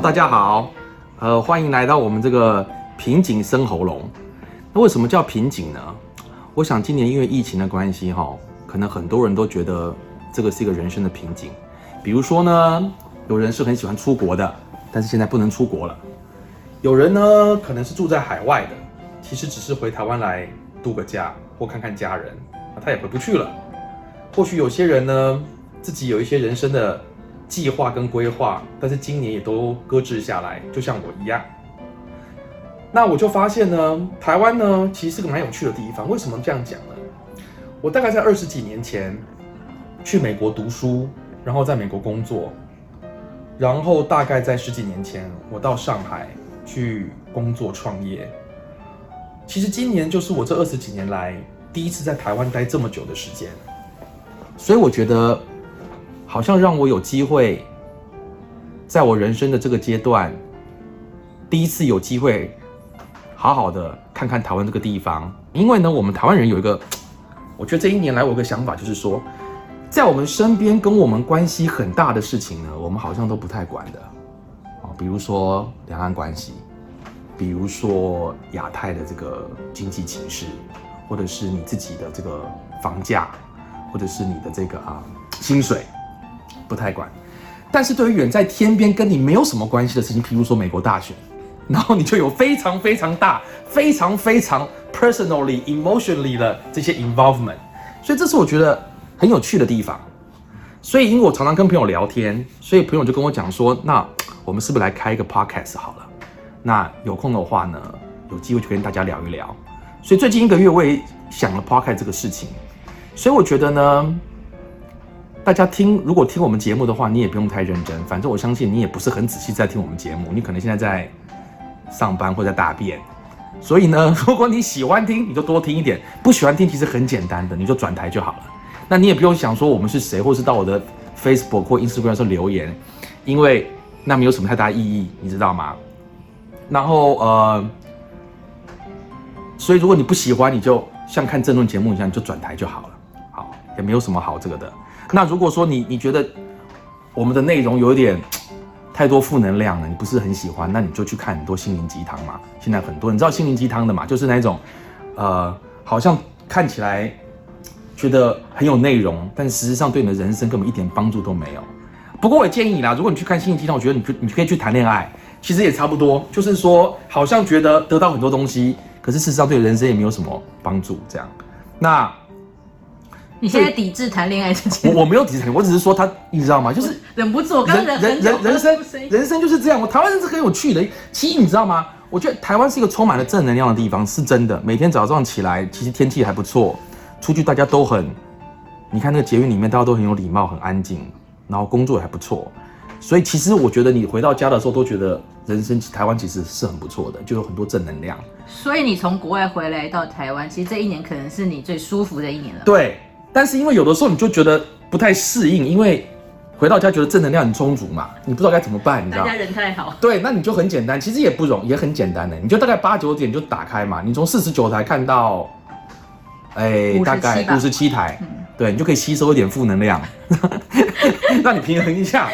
大家好，呃，欢迎来到我们这个瓶颈生喉咙。那为什么叫瓶颈呢？我想今年因为疫情的关系，哈，可能很多人都觉得这个是一个人生的瓶颈。比如说呢，有人是很喜欢出国的，但是现在不能出国了；有人呢，可能是住在海外的，其实只是回台湾来度个假或看看家人，他也回不去了。或许有些人呢，自己有一些人生的。计划跟规划，但是今年也都搁置下来，就像我一样。那我就发现呢，台湾呢其实是个蛮有趣的地方。为什么这样讲呢？我大概在二十几年前去美国读书，然后在美国工作，然后大概在十几年前我到上海去工作创业。其实今年就是我这二十几年来第一次在台湾待这么久的时间，所以我觉得。好像让我有机会，在我人生的这个阶段，第一次有机会好好的看看台湾这个地方。因为呢，我们台湾人有一个，我觉得这一年来我有个想法，就是说，在我们身边跟我们关系很大的事情呢，我们好像都不太管的啊，比如说两岸关系，比如说亚太的这个经济形势，或者是你自己的这个房价，或者是你的这个啊薪水。不太管，但是对于远在天边跟你没有什么关系的事情，譬如说美国大选，然后你就有非常非常大、非常非常 personally、emotionally 的这些 involvement，所以这是我觉得很有趣的地方。所以因为我常常跟朋友聊天，所以朋友就跟我讲说，那我们是不是来开一个 podcast 好了？那有空的话呢，有机会就跟大家聊一聊。所以最近一个月我也想了 podcast 这个事情，所以我觉得呢。大家听，如果听我们节目的话，你也不用太认真。反正我相信你也不是很仔细在听我们节目，你可能现在在上班或者大便。所以呢，如果你喜欢听，你就多听一点；不喜欢听，其实很简单的，你就转台就好了。那你也不用想说我们是谁，或是到我的 Facebook 或 Instagram 上留言，因为那没有什么太大意义，你知道吗？然后呃，所以如果你不喜欢，你就像看政论节目一样，你就转台就好了。好，也没有什么好这个的。那如果说你你觉得我们的内容有点太多负能量了，你不是很喜欢，那你就去看很多心灵鸡汤嘛。现在很多你知道心灵鸡汤的嘛，就是那种呃，好像看起来觉得很有内容，但实际上对你的人生根本一点帮助都没有。不过我也建议你啦，如果你去看心灵鸡汤，我觉得你就你可以去谈恋爱，其实也差不多，就是说好像觉得得到很多东西，可是事实上对人生也没有什么帮助。这样，那。你现在抵制谈恋爱这件我我没有抵制，我只是说他，你知道吗？就是忍不住，人人人人生人生就是这样。我台湾人是很有趣的，其实你知道吗？我觉得台湾是一个充满了正能量的地方，是真的。每天早上起来，其实天气还不错，出去大家都很，你看那个捷运里面，大家都很有礼貌，很安静，然后工作也还不错。所以其实我觉得你回到家的时候，都觉得人生台湾其实是很不错的，就有很多正能量。所以你从国外回来到台湾，其实这一年可能是你最舒服的一年了。对。但是因为有的时候你就觉得不太适应，因为回到家觉得正能量很充足嘛，你不知道该怎么办，你知道？大家人太好。对，那你就很简单，其实也不容也很简单的，你就大概八九点就打开嘛，你从四十九台看到，哎，大概五十七台，对你就可以吸收一点负能量，让你平衡一下，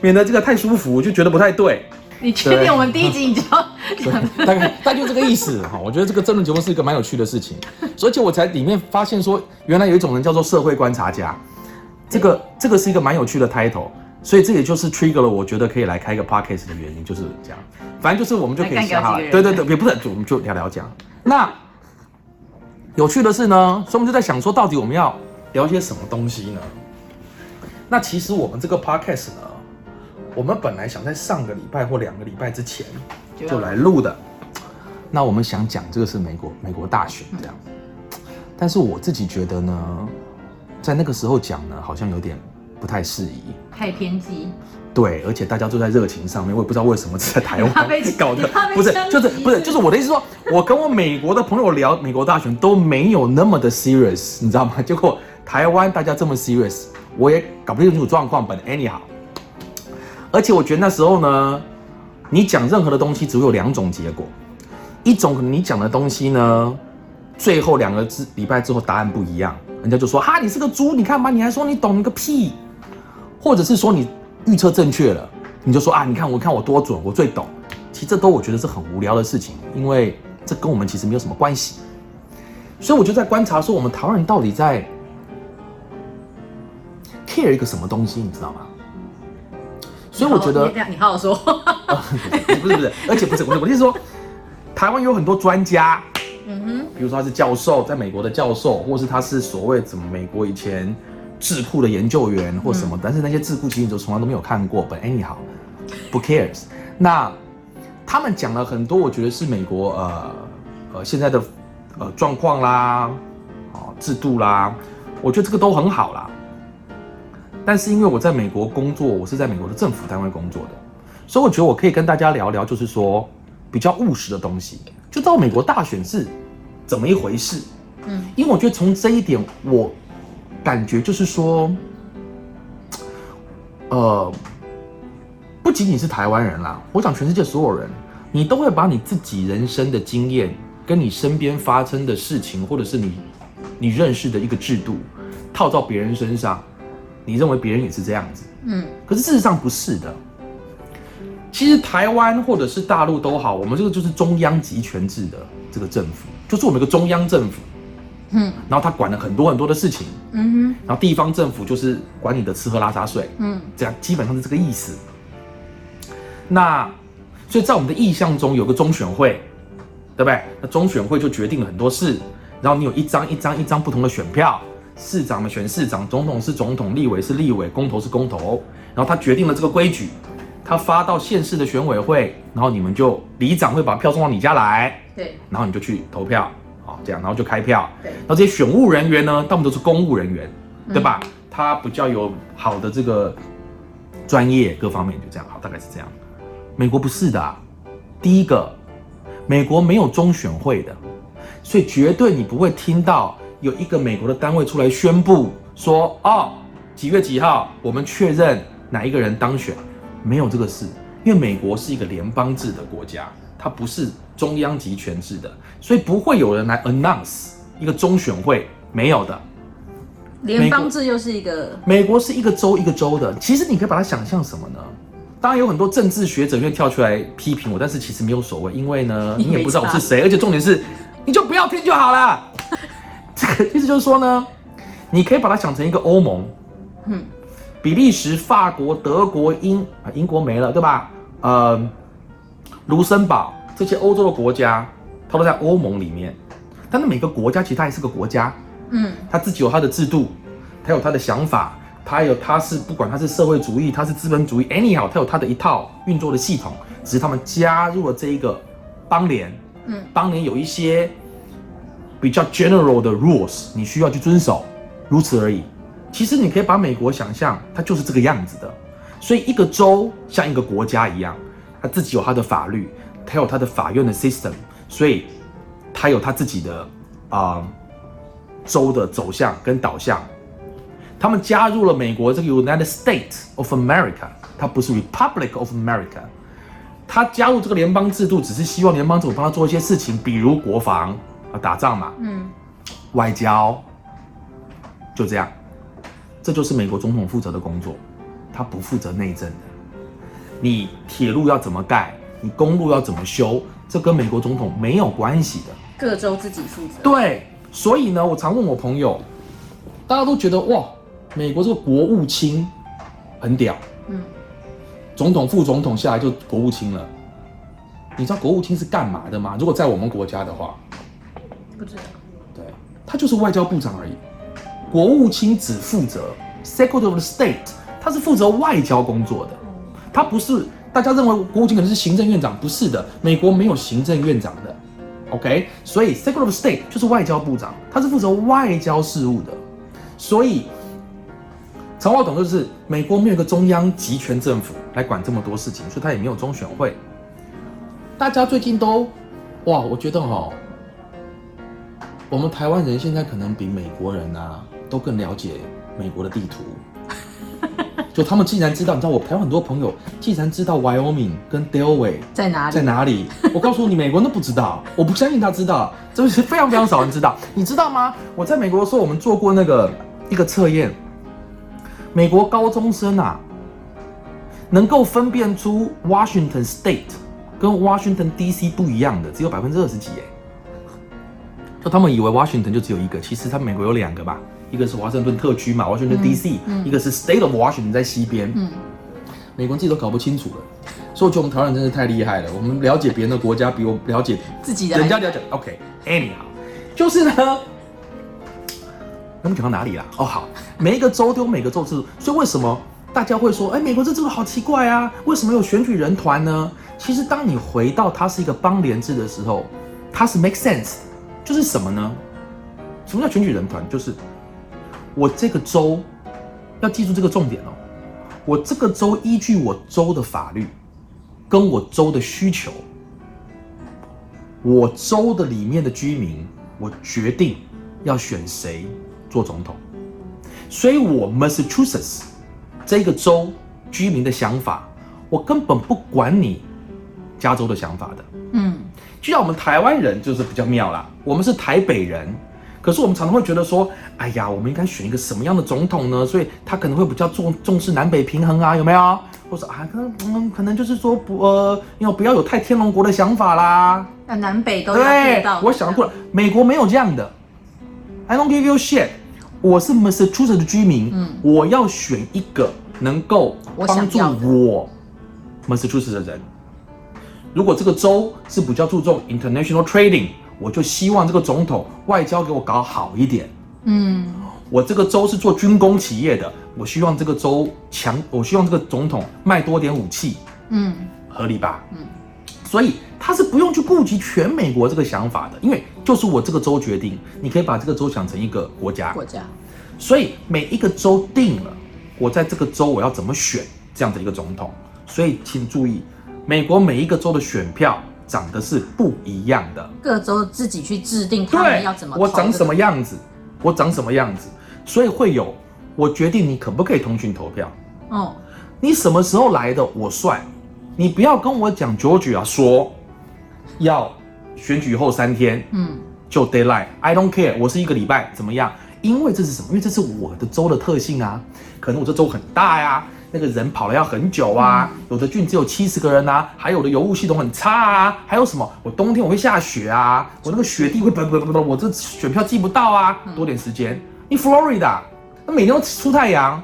免得这个太舒服就觉得不太对。你确定我们第一集你就要大概大概就这个意思哈？我觉得这个争论节目是一个蛮有趣的事情，而且我才里面发现说，原来有一种人叫做社会观察家，这个这个是一个蛮有趣的 title，所以这也就是 trigger 了我觉得可以来开一个 podcast 的原因，就是这样。反正就是我们就可以想哈，对对对，也不是，我们就聊聊讲。那有趣的是呢，所以我们就在想说，到底我们要聊些什么东西呢？那其实我们这个 podcast 呢？我们本来想在上个礼拜或两个礼拜之前就来录的，那我们想讲这个是美国美国大选这样，但是我自己觉得呢，在那个时候讲呢，好像有点不太适宜，太偏激。对，而且大家都在热情上面，我也不知道为什么在台湾搞的，不是，就是不是，就是我的意思说，我跟我美国的朋友聊美国大选都没有那么的 serious，你知道吗？结果台湾大家这么 serious，我也搞不清楚状况，本 anyhow。而且我觉得那时候呢，你讲任何的东西只有两种结果，一种你讲的东西呢，最后两个字礼拜之后答案不一样，人家就说哈你是个猪，你看吧，你还说你懂个屁，或者是说你预测正确了，你就说啊，你看我看我多准，我最懂。其实这都我觉得是很无聊的事情，因为这跟我们其实没有什么关系。所以我就在观察说，我们台湾人到底在 care 一个什么东西，你知道吗？所以我觉得你你好好说，不是不是，而且不是，我是我是说，台湾有很多专家，嗯哼，比如说他是教授，在美国的教授，或是他是所谓怎么美国以前智库的研究员或什么，但是那些智库其实你就从来都没有看过。But anyhow，不 cares。那他们讲了很多，我觉得是美国呃呃现在的呃状况啦，哦制度啦，我觉得这个都很好啦。但是因为我在美国工作，我是在美国的政府单位工作的，所以我觉得我可以跟大家聊聊，就是说比较务实的东西，就到美国大选是怎么一回事。嗯，因为我觉得从这一点，我感觉就是说，呃，不仅仅是台湾人啦，我想全世界所有人，你都会把你自己人生的经验，跟你身边发生的事情，或者是你你认识的一个制度，套到别人身上，你认为别人也是这样子，嗯，可是事实上不是的。其实台湾或者是大陆都好，我们这个就是中央集权制的这个政府，就是我们一个中央政府，嗯，然后他管了很多很多的事情，嗯然后地方政府就是管你的吃喝拉撒睡，哼，嗯，这样基本上是这个意思。那所以在我们的意象中有个中选会，对不对？那中选会就决定了很多事，然后你有一张一张一张不同的选票，市长嘛选市长，总统是总统，立委是立委，公投是公投，然后他决定了这个规矩，他发到县市的选委会，然后你们就里长会把票送到你家来，对然后你就去投票，好这样，然后就开票。对，然后这些选务人员呢，他们都是公务人员，对吧？他比较有好的这个专业各方面，就这样，好，大概是这样。美国不是的啊、第一个，美国没有中选会的，所以绝对你不会听到有一个美国的单位出来宣布说，哦，几月几号我们确认哪一个人当选，没有这个事，因为美国是一个联邦制的国家，它不是中央集权制的，所以不会有人来 announce 一个中选会，没有的。联邦制又是一个，美国是一个州一个州的，其实你可以把它想象什么呢？当然有很多政治学者会跳出来批评我，但是其实没有所谓，因为呢，你也不知道我是差谁，而且重点是，你就不要听就好了。这个意思就是说呢，你可以把它想成一个欧盟，嗯，比利时、法国、德国、英啊，英国没了，对吧？呃，卢森堡这些欧洲的国家，它都在欧盟里面，但是每个国家其实它也是个国家，嗯，它自己有它的制度，它有它的想法，它有它是不管它是社会主义，它是资本主义，anyhow，他有它的一套运作的系统，只是他们加入了这一个邦联，嗯，邦联有一些比较 general 的 rules，你需要去遵守，如此而已。其实你可以把美国想象，它就是这个样子的，所以一个州像一个国家一样，它自己有它的法律，它有它的法院的 system，所以它有它自己的啊。州的走向跟导向，他们加入了美国这个 United States of America，它不是 Republic of America。他加入这个联邦制度，只是希望联邦政府帮他做一些事情，比如国防啊，打仗嘛，嗯，外交，就这样。这就是美国总统负责的工作，他不负责内政的。你铁路要怎么盖，你公路要怎么修，这跟美国总统没有关系的。各州自己负责，对，所以呢，我常问我朋友，大家都觉得哇，美国这个国务卿很屌，嗯，总统、副总统下来就国务卿了。你知道国务卿是干嘛的吗？如果在我们国家的话，不知道，对，他就是外交部长而已。国务卿只负责 Secretary of State，他是负责外交工作的，他不是大家认为国务卿可能是行政院长，不是的，美国没有行政院长的。OK，所以 Secretary of State 就是外交部长，他是负责外交事务的。所以长话短说就是，美国没有一个中央集权政府来管这么多事情，所以他也没有中选会。大家最近都哇，我觉得哈，我们台湾人现在可能比美国人啊都更了解美国的地图。就他们竟然知道，你知道我台湾很多朋友竟然知道 Wyoming 跟 Delaware 在哪里？在哪里？我告诉你，美国人都不知道，我不相信他知道，这是非常非常少人知道。你知道吗？我在美国的时候，我们做过那个一个测验，美国高中生啊，能够分辨出 Washington State 跟 Washington DC 不一样的只有百分之二十几哎。就他们以为 Washington 就只有一个，其实它美国有两个吧，一个是华盛顿特区嘛，Washington DC，、一个是 State of Washington 在西边。嗯美国人自己都搞不清楚了，所以我觉得我们台湾人真的太厉害了，我们了解别人的国家比我了解自己的人家了解。OK，anyhow，、就是呢，我们讲到哪里了？哦，好，每一个州都有每个州制度，所以为什么大家会说，哎，美国这制度好奇怪啊？为什么有选举人团呢？其实当你回到它是一个邦联制的时候，它是 make sense，的就是什么呢？什么叫选举人团？就是我这个州要记住这个重点哦，我这个州依据我州的法律跟我州的需求，我州的里面的居民，我决定要选谁做总统。所以，我 Massachusetts 这个州居民的想法，我根本不管你加州的想法的。嗯，就像我们台湾人就是比较妙啦，我们是台北人，可是我们常常会觉得说，哎呀，我们应该选一个什么样的总统呢？所以他可能会比较重重视南北平衡啊，有没有？或者啊，可能嗯，可能就是说不呃，要不要有太天龙国的想法啦？那南北都要对我想过了，美国没有这样的。I don't give you shit。我是 Massachusetts 的居民，嗯我要选一个能够帮助我 Massachusetts 的人。如果这个州是比较注重 international trading，我就希望这个总统外交给我搞好一点。嗯我这个州是做军工企业的，我希望这个州强，我希望这个总统卖多点武器，嗯合理吧？嗯所以他是不用去顾及全美国这个想法的，因为就是我这个州决定，你可以把这个州想成一个国家，国家。所以每一个州定了我在这个州我要怎么选这样的一个总统，所以请注意，美国每一个州的选票长得是不一样的，各州自己去制定他们要怎么投我长什么这个样子，我长什么样子，所以会有我决定你可不可以通讯投票，哦，你什么时候来的我算，你不要跟我讲 Georgia 说要选举后三天嗯就 deadline，I don't care，我是一个礼拜怎么样？因为这是什么？因为这是我的州的特性啊，可能我这州很大呀、那个人跑了要很久啊，有的郡只有七十个人啊，还有的邮务系统很差啊，还有什么？我冬天我会下雪啊，我那个雪地会不不不不，我这选票寄不到啊，多点时间。你 Florida，那每天都出太阳，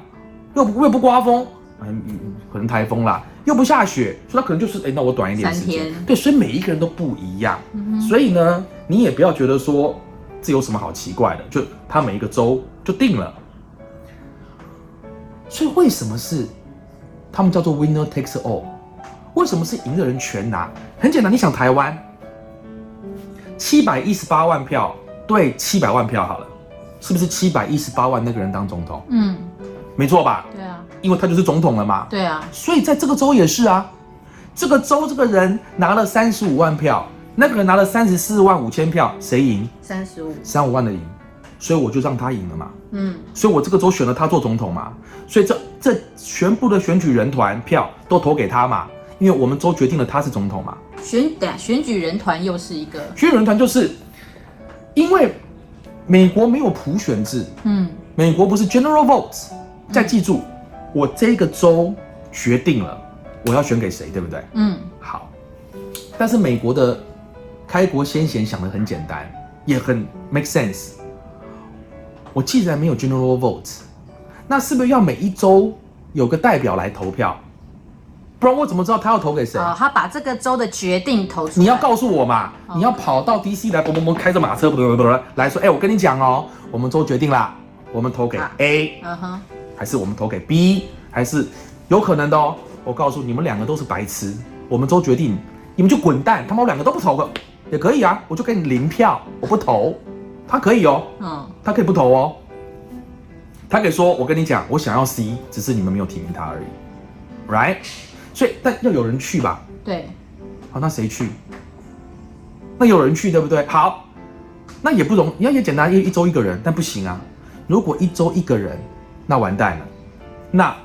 又不又不刮风，嗯，嗯可能台风啦，又不下雪，所以它可能就是哎，那我短一点时间。对，所以每一个人都不一样，所以呢，你也不要觉得说这有什么好奇怪的，就他每一个州就定了。所以为什么是他们叫做 winner takes all？为什么是赢的人全拿？很简单，你想台湾七百一十八万票对七百万票好了，是不是七百一十八万那个人当总统？嗯，没错吧？对啊，因为他就是总统了嘛。对啊，所以在这个州也是啊，这个州这个人拿了三十五万票，那个人拿了三十四万五千票，谁赢？三十五，三五万的赢，所以我就让他赢了嘛。嗯所以我这个州选了他做总统嘛，所以这这全部的选举人团票都投给他嘛，因为我们州决定了他是总统嘛。选选举人团又是一个，选举人团就是因为美国没有普选制，嗯美国不是 general votes。再记住，我这个州决定了我要选给谁，对不对？嗯好，但是美国的开国先贤想的很简单，也很 make sense。我既然没有 general vote，那是不是要每一周有个代表来投票？不然我怎么知道他要投给谁？哦，他把这个州的决定投出，你要告诉我嘛，哦你要跑到 DC 来，嘣嘣嘣，开着马车，嘣嘣嘣嘣来说，哎，我跟你讲哦，我们州决定啦，我们投给啊 A，嗯哼，还是我们投给 B，还是有可能的哦。我告诉你们两个都是白痴，我们州决定，你们就滚蛋，他妈我两个都不投个也可以啊，我就给你零票，我不投，他可以哦，嗯他可以不投哦，他可以说，我跟你讲，我想要 C，只是你们没有提名他而已，right？所以但要有人去吧，对，好，那谁去？那有人去，对不对？好，那也不容，要也简单，一一周一个人，但不行啊。如果一周一个人，那完蛋了。那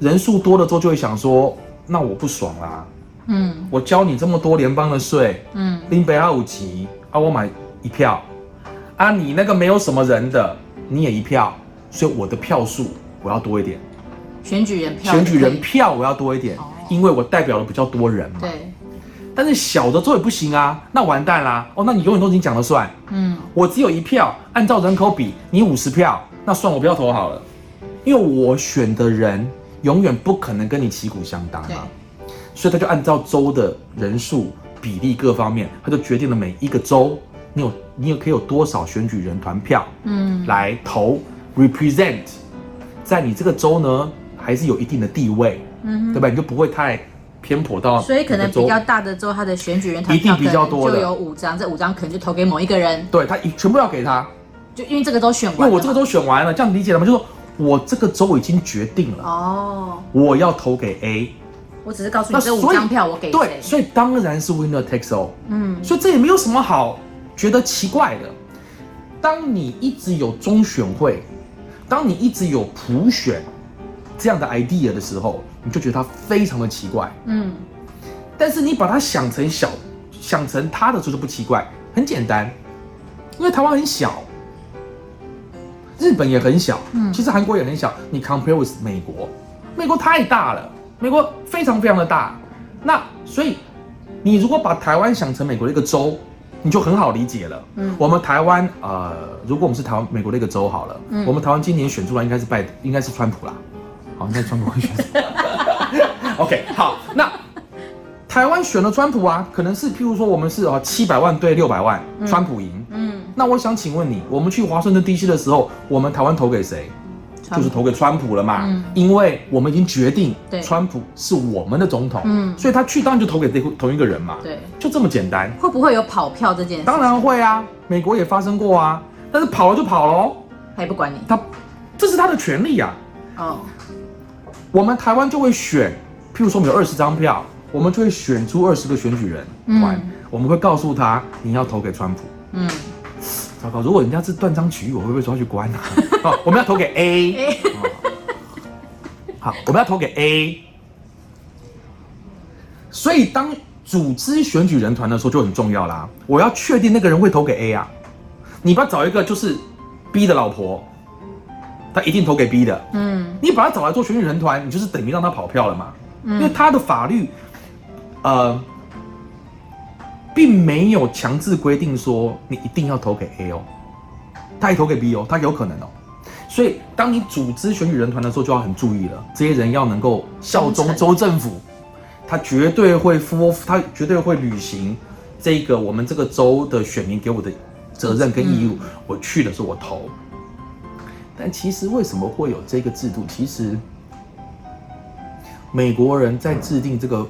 人数多了之后，就会想说，那我不爽啦。嗯我交你这么多联邦的税，嗯林北二五级啊，我买一票，啊，你那个没有什么人的，你也一票，所以我的票数我要多一点。选举人票，选举人票我要多一点哦，因为我代表了比较多人嘛。对，但是小的州也不行啊，那完蛋啦！哦，那你永远都已经讲了算，嗯，我只有一票，按照人口比，你五十票，那算我不要投好了，因为我选的人永远不可能跟你旗鼓相当对啊，所以他就按照州的人数比例各方面，他就决定了每一个州你有你有可以有多少选举人团票，嗯，来投 represent，在你这个州呢还是有一定的地位，嗯对吧？你就不会太偏颇到所以可能比较大的州，他的选举人团一定比较多就有五张，这五张可能就投给某一个人，对他一全部要给他，就因为这个州选完了，因为我这个州选完了，这样理解了吗？就是说我这个州已经决定了，哦，我要投给 A，我只是告诉你这五张票我给对，谁，所以当然是 winner takes all，嗯，所以这也没有什么好觉得奇怪的。当你一直有中选会，当你一直有普选这样的 idea 的时候，你就觉得它非常的奇怪。嗯，但是你把它想成小，想成它的时候就不奇怪，很简单，因为台湾很小，日本也很小，嗯其实韩国也很小。你 compare with 美国，美国太大了，美国非常非常的大。那所以你如果把台湾想成美国的一个州，你就很好理解了。嗯我们台湾呃，如果我们是台湾美国的一个州好了，嗯我们台湾今年选出来应该是拜应该是川普啦，好，应该川普会选。OK，好，那台湾选了川普啊，可能是譬如说我们是啊七百万对六百万，川普赢。嗯，那我想请问你，我们去华盛顿 DC 的时候，我们台湾投给谁？就是投给川普了嘛，嗯。因为我们已经决定川普是我们的总统，嗯。所以他去当然就投给这同一个人嘛，对，就这么简单。会不会有跑票这件事？当然会啊，美国也发生过啊，但是跑了就跑喽，他也不管你。他这是他的权利啊。哦，我们台湾就会选，譬如说我们有二十张票，我们就会选出二十个选举人团，嗯我们会告诉他你要投给川普。嗯，糟糕，如果人家是断章取义，我会不会抓去关啊？哦，我们要投给 A，、哦好，我们要投给 A。所以当组织选举人团的时候就很重要啦。我要确定那个人会投给 A 啊，你不要找一个就是 B 的老婆，他一定投给 B 的。嗯，你把他找来做选举人团，你就是等于让他跑票了嘛？因为他的法律，呃，并没有强制规定说你一定要投给 A 哦，他也投给 B 哦，他有可能哦。所以，当你组织选举人团的时候，就要很注意了，这些人要能够效忠州政府，他绝对会负，他绝对会履行这个我们这个州的选民给我的责任跟义务。我去的时候我投，但其实为什么会有这个制度？其实美国人在制定这个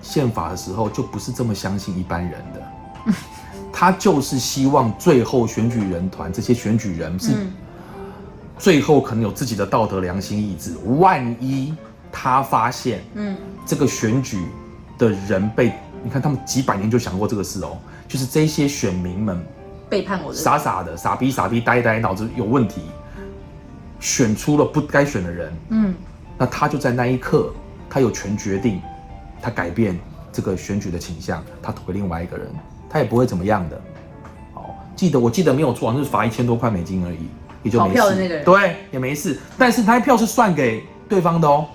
宪法的时候，就不是这么相信一般人的。他就是希望最后选举人团这些选举人是嗯最后可能有自己的道德良心意志。万一他发现嗯，这个选举的人被，你看他们几百年就想过这个事哦，就是这些选民们背叛我的，傻傻的、傻逼、傻逼、呆呆，脑子有问题，选出了不该选的人，嗯，那他就在那一刻，他有权决定，他改变这个选举的倾向，他投给另外一个人，他也不会怎么样的。哦，记得我记得没有错，好像是罚一千多块美金而已，也就没跑票的事。那个人。对，也没事。但是他票是算给对方的哦，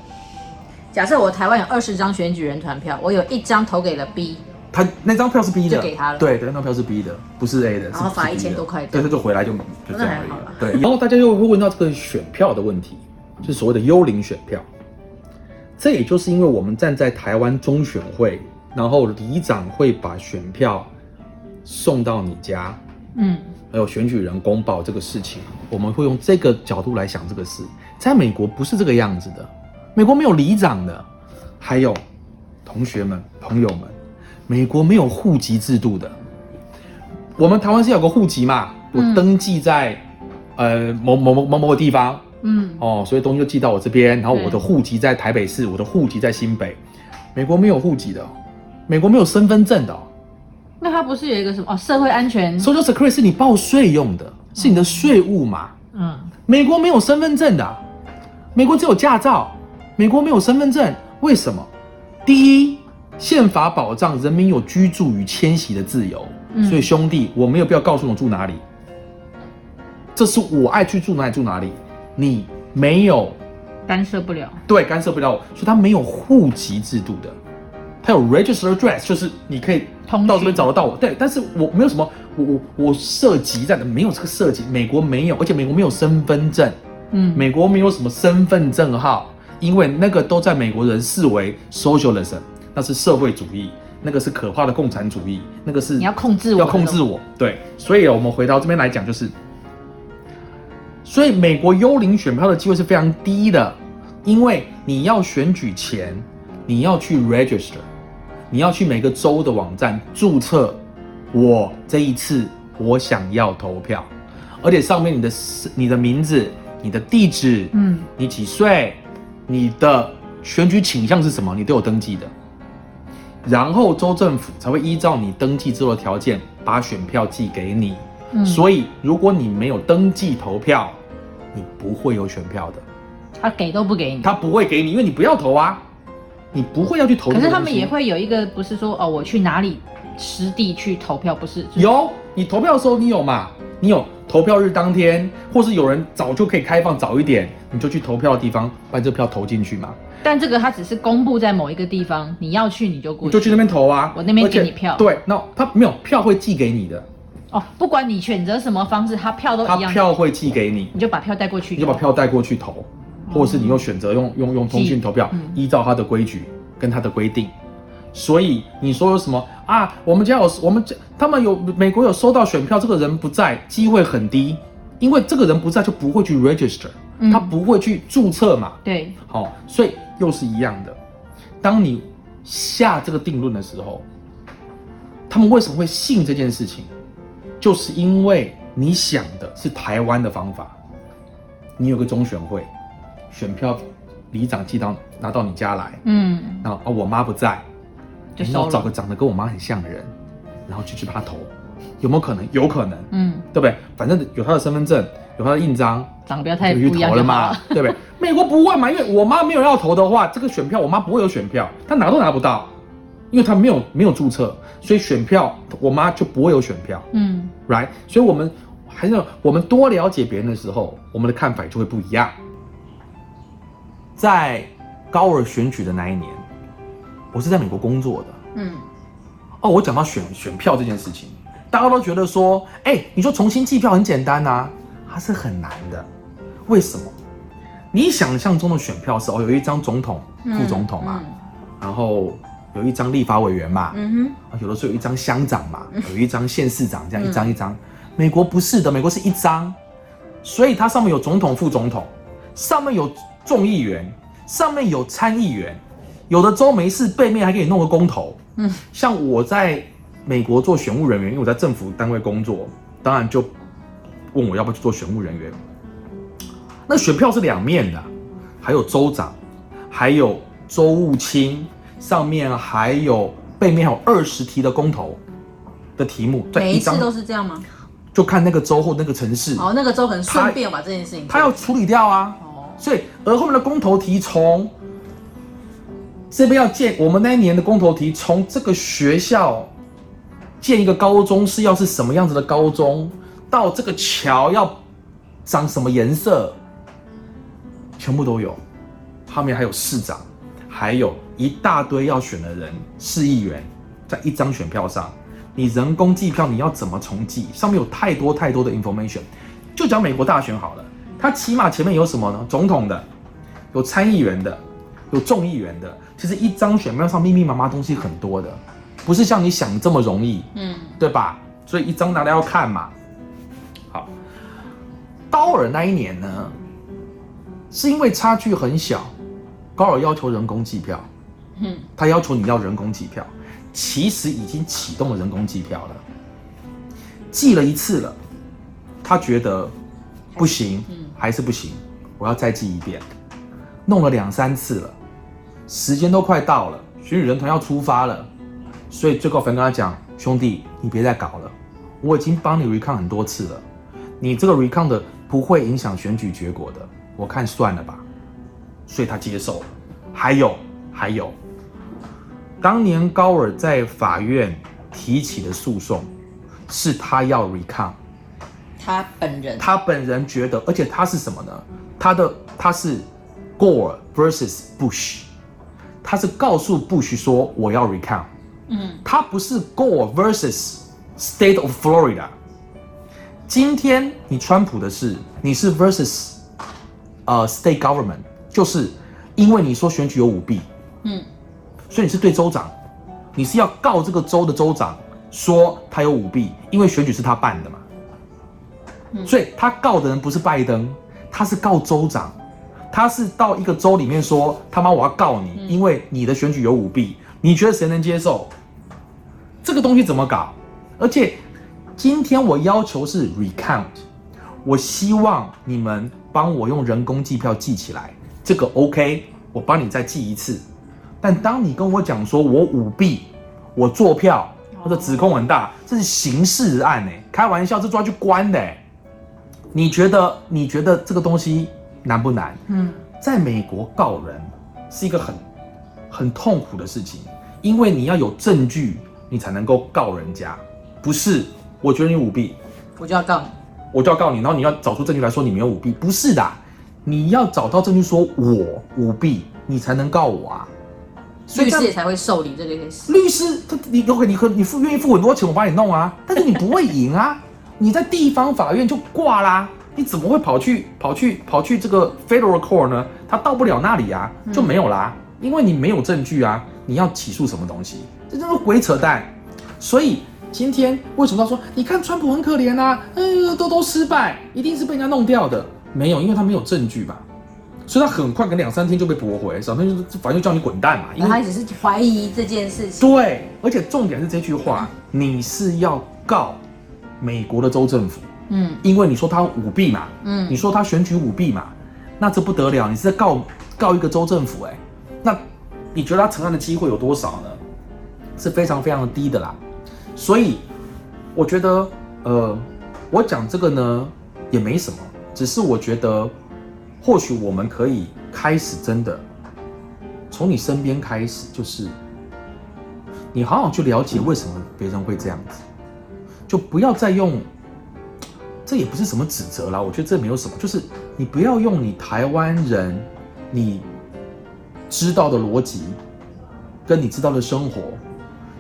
假设我台湾有二十张选举人团票，我有一张投给了 B，他那张票是 B 的，就给他了。对对，那张票是 B 的，不是 A 的，然后罚是是 B 的。1000多块对，他就回来就就这样而已那还好啦。对，然后大家又会问到这个选票的问题，就是所谓的幽灵选票。这也就是因为我们站在台湾中选会，然后里长会把选票送到你家，嗯，还有选举人公报这个事情，我们会用这个角度来想这个事。在美国不是这个样子的，美国没有里长的，还有同学们、朋友们，美国没有户籍制度的。我们台湾是有个户籍嘛，我嗯登记在、呃某某某某某个地方嗯，哦，所以东西就寄到我这边，然后我的对户籍在台北市，我的户籍在新北。美国没有户籍的哦，美国没有身份证的哦。那他不是有一个什么哦，社会安全，Social Security 是你报税用的，是你的税务嘛。嗯，美国没有身份证的啊，美国只有驾照，美国没有身份证，为什么？第一，宪法保障人民有居住与迁徙的自由，嗯所以兄弟，我没有必要告诉你住哪里，这是我爱去住哪里住哪里，你没有干涉不了。对，干涉不了我，所以它没有户籍制度的，它有 register address，就是你可以通到这边找得到我。对，但是我没有什么，我我我涉及在的没有这个涉及，美国没有，而且美国没有身份证，嗯，美国没有什么身份证号，因为那个都在美国人视为 socialism，那是社会主义，那个是可怕的共产主义，那个是你要控制我，要控制。我。对，所以我们回到这边来讲，就是，所以美国幽灵选票的机会是非常低的，因为你要选举前，你要去 register，你要去每个州的网站注册，我这一次我想要投票，而且上面你的你的名字、你的地址，嗯，你几岁，你的选举倾向是什么，你都有登记的。然后州政府才会依照你登记之后的条件，把选票寄给你。嗯所以如果你没有登记投票，你不会有选票的，他给都不给你。他不会给你，因为你不要投啊，你不会要去投。可是他们也会有一个，不是说哦，我去哪里实地去投票，不是有，你投票的时候你有嘛？你有投票日当天，或是有人早就可以开放早一点，你就去投票的地方把这票投进去嘛，但这个它只是公布在某一个地方，你要去你就过去。你就去那边投啊。我那边给你票对，那他没有票会寄给你的，哦，不管你选择什么方式，他票都一样，票会寄给你，你就把票带过去你就把票带过去投，或者是你又选择用用用通讯投票嗯，依照他的规矩跟他的规定。所以你说有什么啊？我们家有我们家他们有美国有收到选票，这个人不在，机会很低，因为这个人不在就不会去 register，嗯他不会去注册嘛。对，好、所以又是一样的。当你下这个定论的时候，他们为什么会信这件事情？就是因为你想的是台湾的方法，你有个中选会，选票里长寄到拿到你家来，嗯，然后啊我妈不在，你要找个了，长得跟我妈很像的人，然后就去帮他投，有没有可能？有可能，嗯，对不对？反正有他的身份证，有他的印章，长得不要太不一样就好投了嘛了。，对不对？美国不会嘛，因为我妈没有要投的话，这个选票我妈不会有选票，她拿都拿不到，因为她没有没有注册，所以选票我妈就不会有选票嗯，，right？所以我们还是我们多了解别人的时候，我们的看法就会不一样。在高尔选举的那一年，我是在美国工作的，嗯，哦，我讲到选选票这件事情，大家都觉得说，哎、你说重新计票很简单啊、它是很难的。为什么？你想象中的选票是哦，有一张总统、副总统嘛，然后有一张立法委员嘛，有的时候有一张乡长嘛，有一张县市长，这样一张一张。美国不是的，美国是一张，所以它上面有总统、副总统，上面有众议员，上面有参议员，有的州没事背面还给你弄个公投。嗯，像我在美国做选务人员，因为我在政府单位工作，当然就问我要不要去做选务人员。那选票是两面的，还有州长，还有州务卿，上面还有背面还有二十题的公投的题目，在每一次都是这样吗？就看那个州或那个城市，哦，那个州可能顺便把这件事情做，他要处理掉啊。所以而后面的公投题从这边要建，我们那一年的公投题从这个学校建一个高中是要是什么样子的高中，到这个桥要长什么颜色，全部都有。后面还有市长，还有一大堆要选的人，市议员，在一张选票上，你人工计票你要怎么重计？上面有太多太多的 information。就讲美国大选好了，它起码前面有什么呢？总统的，有参议员的，有众议员的。其实一张选票上密密麻麻东西很多的，不是像你想的这么容易，嗯，对吧？所以一张拿来要看嘛。好，高尔那一年呢，是因为差距很小，高尔要求人工计票，嗯，他要求你要人工计票，其实已经启动了人工计票了，记了一次了，他觉得不行，还是不行，我要再记一遍，弄了两三次了，时间都快到了，选举人团要出发了，所以最高法院跟他讲，兄弟，你别再搞了，我已经帮你 recount 很多次了，你这个 recount 的不会影响选举结果的，我看算了吧，所以他接受了。还有还有，当年高尔在法院提起的诉讼，是他要 recount。他本人，他本人觉得，而且他是什么呢？他的他是 Gore versus Bush，他是告诉 Bush 说我要 recount，嗯，他不是 Gore versus State of Florida。今天你川普的事，你是 versus 呃 state government，就是因为你说选举有舞弊，嗯，所以你是对州长，你是要告这个州的州长说他有舞弊，因为选举是他办的嘛。所以他告的人不是拜登，他是告州长，他是到一个州里面说他妈我要告你，因为你的选举有舞弊，你觉得谁能接受？这个东西怎么搞？而且今天我要求是 recount，我希望你们帮我用人工计票记起来，这个 OK，我帮你再记一次。但当你跟我讲说我舞弊，我做票，或者指控很大，这是刑事案哎，开玩笑，这抓去关的哎。你觉得你觉得这个东西难不难？嗯，在美国告人是一个很很痛苦的事情，因为你要有证据，你才能够告人家。不是，我觉得你舞弊，我就要告你。我就要告你，然后你要找出证据来说你没有舞弊。不是的，你要找到证据说我舞弊，你才能告我啊。所以律师也才会受理这个 case。律师他你有可你可你付愿意付很多钱，我帮你弄啊，但是你不会赢啊，你在地方法院就挂啦，你怎么会跑去跑去跑去这个 federal court 呢？他到不了那里啊，就没有啦，因为你没有证据啊，你要起诉什么东西？这就是鬼扯淡。所以今天为什么他说你看川普很可怜啊，呃，都都失败，一定是被人家弄掉的？没有，因为他没有证据吧。所以他很快，可能两三天就被驳回，两天就反正就叫你滚蛋嘛，因为他只是怀疑这件事情。对，而且重点是这句话，你是要告美国的州政府，嗯因为你说他舞弊嘛，嗯你说他选举舞弊嘛，那这不得了，你是在告告一个州政府、哎，那你觉得他成案的机会有多少呢？是非常非常的低的啦。所以我觉得，呃，我讲这个呢也没什么，只是我觉得或许我们可以开始真的从你身边开始，就是你好好去了解为什么别人会这样子，就不要再用。这也不是什么指责啦，我觉得这没有什么，就是你不要用你台湾人你知道的逻辑，跟你知道的生活，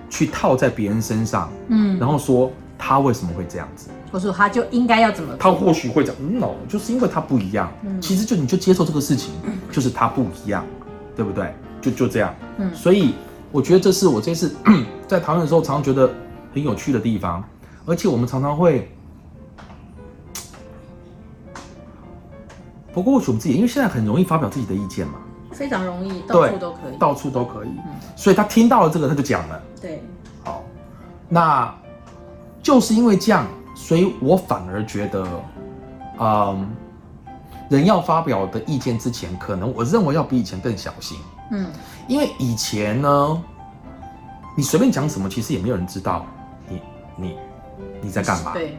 去套在别人身上，嗯，然后说他为什么会这样子，我说他就应该要怎么他？或许会讲嗯 no，就是因为他不一样，嗯其实就你就接受这个事情，就是他不一样，对不对？就就这样，嗯所以我觉得这是我这次 在讨论的时候常常觉得很有趣的地方，而且我们常常会。不过，或许我们自己，因为现在很容易发表自己的意见嘛，非常容易，到对处都可以。到处都可以，所以他听到了这个，他就讲了。对，好，那就是因为这样，所以我反而觉得，嗯，人要发表的意见之前，可能我认为要比以前更小心，嗯因为以前呢，你随便讲什么，其实也没有人知道你你你在干嘛。对，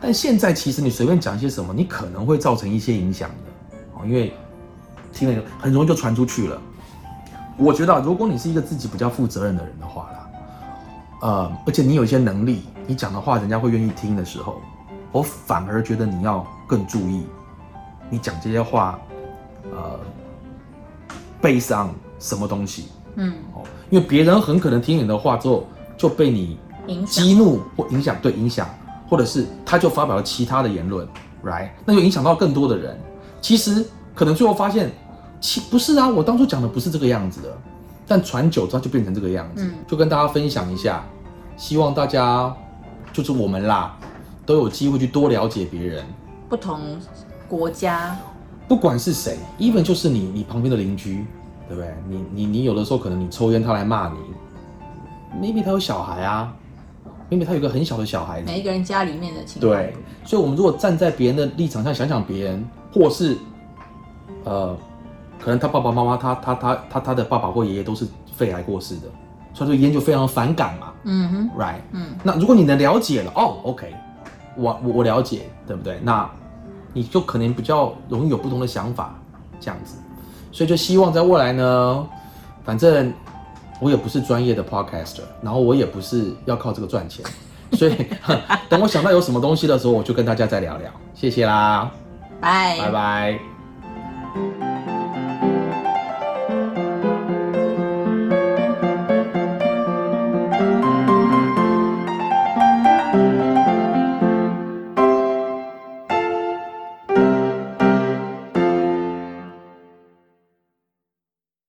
但现在其实你随便讲一些什么，你可能会造成一些影响的哦，因为听了很容易就传出去了。我觉得啊，如果你是一个自己比较负责任的人的话啦，呃，而且你有一些能力，你讲的话人家会愿意听的时候，我反而觉得你要更注意，你讲这些话，呃，背上什么东西嗯，哦，因为别人很可能听你的话之后就被你影响激怒或影响，对影响，或者是他就发表了其他的言论，right？那就影响到更多的人。其实可能最后发现，其不是啊，我当初讲的不是这个样子的，但传久之后就变成这个样子。嗯就跟大家分享一下，希望大家就是我们啦，都有机会去多了解别人，不同国家，不管是谁，even 就是你你旁边的邻居，对不对？你你你有的时候可能你抽烟，他来骂你，maybe 他有小孩啊，maybe 他有一个很小的小孩子。每一个人家里面的情况。对，所以，我们如果站在别人的立场上想想别人，或是，呃，可能他爸爸妈妈，他他他他他的爸爸或爷爷都是肺癌过世的，所以对烟就非常反感嘛嗯哼，，right？嗯，那如果你能了解了，哦，OK，我我我了解，对不对？那你就可能比较容易有不同的想法，这样子。所以就希望在未来呢，反正我也不是专业的 podcaster，然后我也不是要靠这个赚钱，所以 等我想到有什么东西的时候，我就跟大家再聊聊。谢谢啦，拜拜拜。